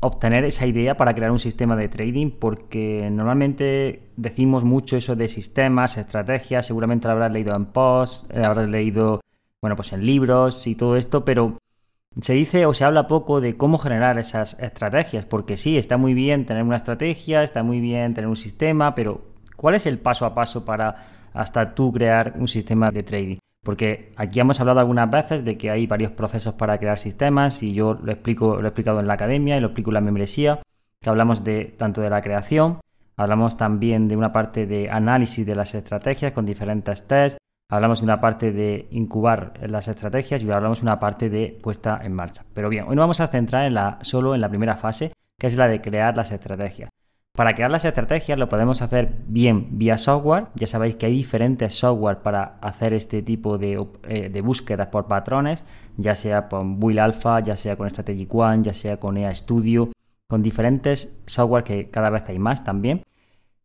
obtener esa idea para crear un sistema de trading porque normalmente decimos mucho eso de sistemas, estrategias, seguramente lo habrás leído en posts, eh, habrás leído, bueno, pues en libros y todo esto, pero se dice o se habla poco de cómo generar esas estrategias, porque sí, está muy bien tener una estrategia, está muy bien tener un sistema, pero ¿cuál es el paso a paso para hasta tú crear un sistema de trading? Porque aquí hemos hablado algunas veces de que hay varios procesos para crear sistemas y yo lo explico, lo he explicado en la academia y lo explico en la membresía, que hablamos de tanto de la creación, hablamos también de una parte de análisis de las estrategias con diferentes tests, hablamos de una parte de incubar las estrategias y hablamos de una parte de puesta en marcha. Pero bien, hoy nos vamos a centrar en la, solo en la primera fase, que es la de crear las estrategias. Para crear las estrategias lo podemos hacer bien vía software. Ya sabéis que hay diferentes software para hacer este tipo de, eh, búsquedas por patrones, ya sea con Will Alpha, ya sea con Strategic One, ya sea con EA Studio, con diferentes software que cada vez hay más también,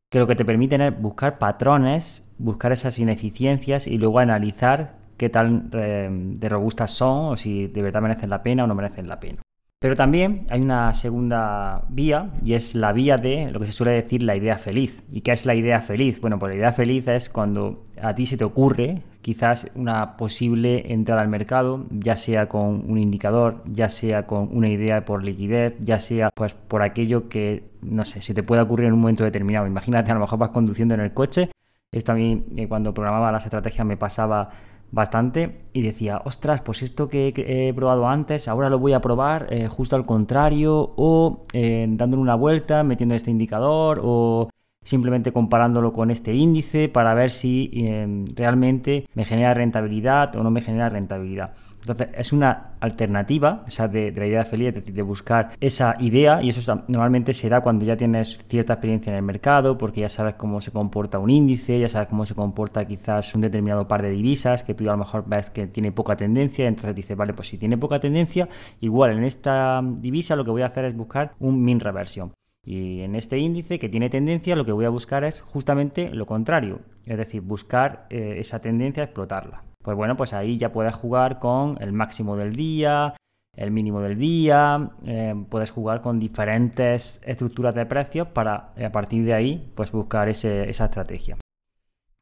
que lo que te permiten es buscar patrones, buscar esas ineficiencias y luego analizar qué tal eh, de robustas son o si de verdad merecen la pena o no merecen la pena. Pero también hay una segunda vía y es la vía de lo que se suele decir la idea feliz. ¿Y qué es la idea feliz? Bueno, pues la idea feliz es cuando a ti se te ocurre quizás una posible entrada al mercado, ya sea con un indicador, ya sea con una idea por liquidez, ya sea pues por aquello que, no sé, se te pueda ocurrir en un momento determinado. Imagínate, a lo mejor vas conduciendo en el coche. Esto a mí, eh, cuando programaba las estrategias, me pasaba bastante y decía, ostras, pues esto que he probado antes, ahora lo voy a probar eh, justo al contrario o eh, dándole una vuelta, metiendo este indicador o simplemente comparándolo con este índice para ver si eh, realmente me genera rentabilidad o no me genera rentabilidad. Entonces es una alternativa, esa de, la idea feliz, es decir, de buscar esa idea y eso normalmente se da cuando ya tienes cierta experiencia en el mercado, porque ya sabes cómo se comporta un índice, ya sabes cómo se comporta quizás un determinado par de divisas, que tú a lo mejor ves que tiene poca tendencia, entonces dices, vale, pues si tiene poca tendencia, igual en esta divisa lo que voy a hacer es buscar un min reversión. Y en este índice que tiene tendencia, lo que voy a buscar es justamente lo contrario, es decir, buscar eh, esa tendencia, explotarla. Pues bueno, pues ahí ya puedes jugar con el máximo del día, el mínimo del día, eh, puedes jugar con diferentes estructuras de precios para a partir de ahí pues buscar esa estrategia.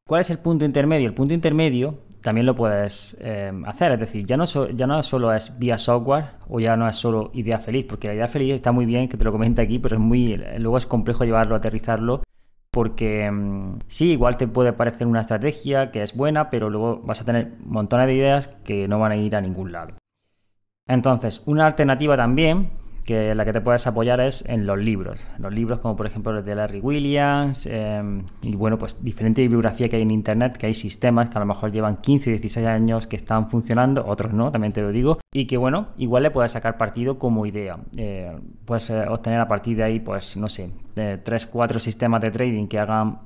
¿Cuál es el punto intermedio? El punto intermedio también lo puedes eh, hacer. Es decir, ya no, ya no solo es vía software o ya no es solo idea feliz, porque la idea feliz está muy bien que te lo comente aquí, pero es muy, luego es complejo llevarlo, aterrizarlo, porque mm, sí, igual te puede parecer una estrategia que es buena, pero luego vas a tener montones de ideas que no van a ir a ningún lado. Entonces, una alternativa también que la que te puedes apoyar es en los libros. Los libros como por ejemplo los de Larry Williams em, y bueno, pues diferente bibliografía que hay en Internet, que hay sistemas que a lo mejor llevan 15, 16 años que están funcionando, otros no, también te lo digo, y que bueno, igual le puedes sacar partido como idea. Eh, puedes eh, obtener a partir de ahí, pues no sé, 3, 4 sistemas de trading que hagan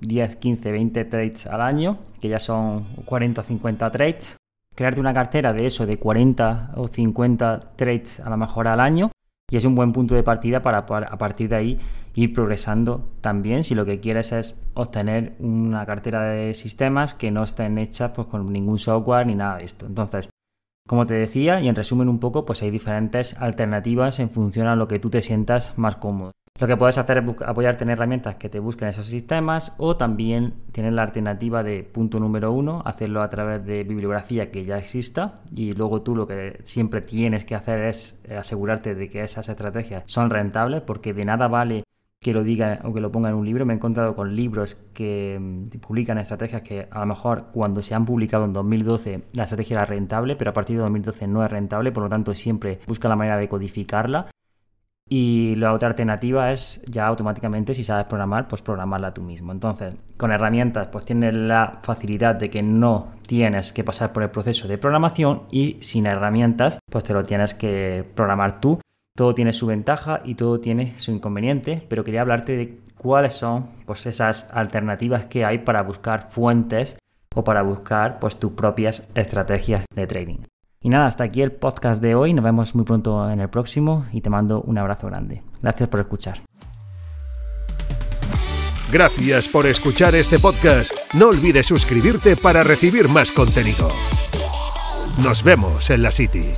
10, 15, 20 trades al año, que ya son 40 o 50 trades crearte una cartera de eso, de 40 o 50 trades a lo mejor al año, y es un buen punto de partida para, a partir de ahí ir progresando también si lo que quieres es obtener una cartera de sistemas que no estén hechas pues, con ningún software ni nada de esto. Entonces, como te decía, y en resumen un poco, pues hay diferentes alternativas en función a lo que tú te sientas más cómodo. Lo que puedes hacer es apoyarte en herramientas que te busquen esos sistemas o también tienes la alternativa de punto número uno, hacerlo a través de bibliografía que ya exista y luego tú lo que siempre tienes que hacer es eh, asegurarte de que esas estrategias son rentables porque de nada vale que lo diga o que lo ponga en un libro. Me he encontrado con libros que mm, publican estrategias que a lo mejor cuando se han publicado en 2012 la estrategia era rentable, pero a partir de 2012 no es rentable, por lo tanto siempre busca la manera de codificarla y la otra alternativa es ya automáticamente, si sabes programar, pues programarla tú mismo. Entonces, con herramientas, pues tienes la facilidad de que no tienes que pasar por el proceso de programación y sin herramientas, pues te lo tienes que programar tú. Todo tiene su ventaja y todo tiene su inconveniente, pero quería hablarte de cuáles son pues, esas alternativas que hay para buscar fuentes o para buscar pues, tus propias estrategias de trading. Y nada, hasta aquí el podcast de hoy. Nos vemos muy pronto en el próximo y te mando un abrazo grande. Gracias por escuchar. Gracias por escuchar este podcast. No olvides suscribirte para recibir más contenido. Nos vemos en la City.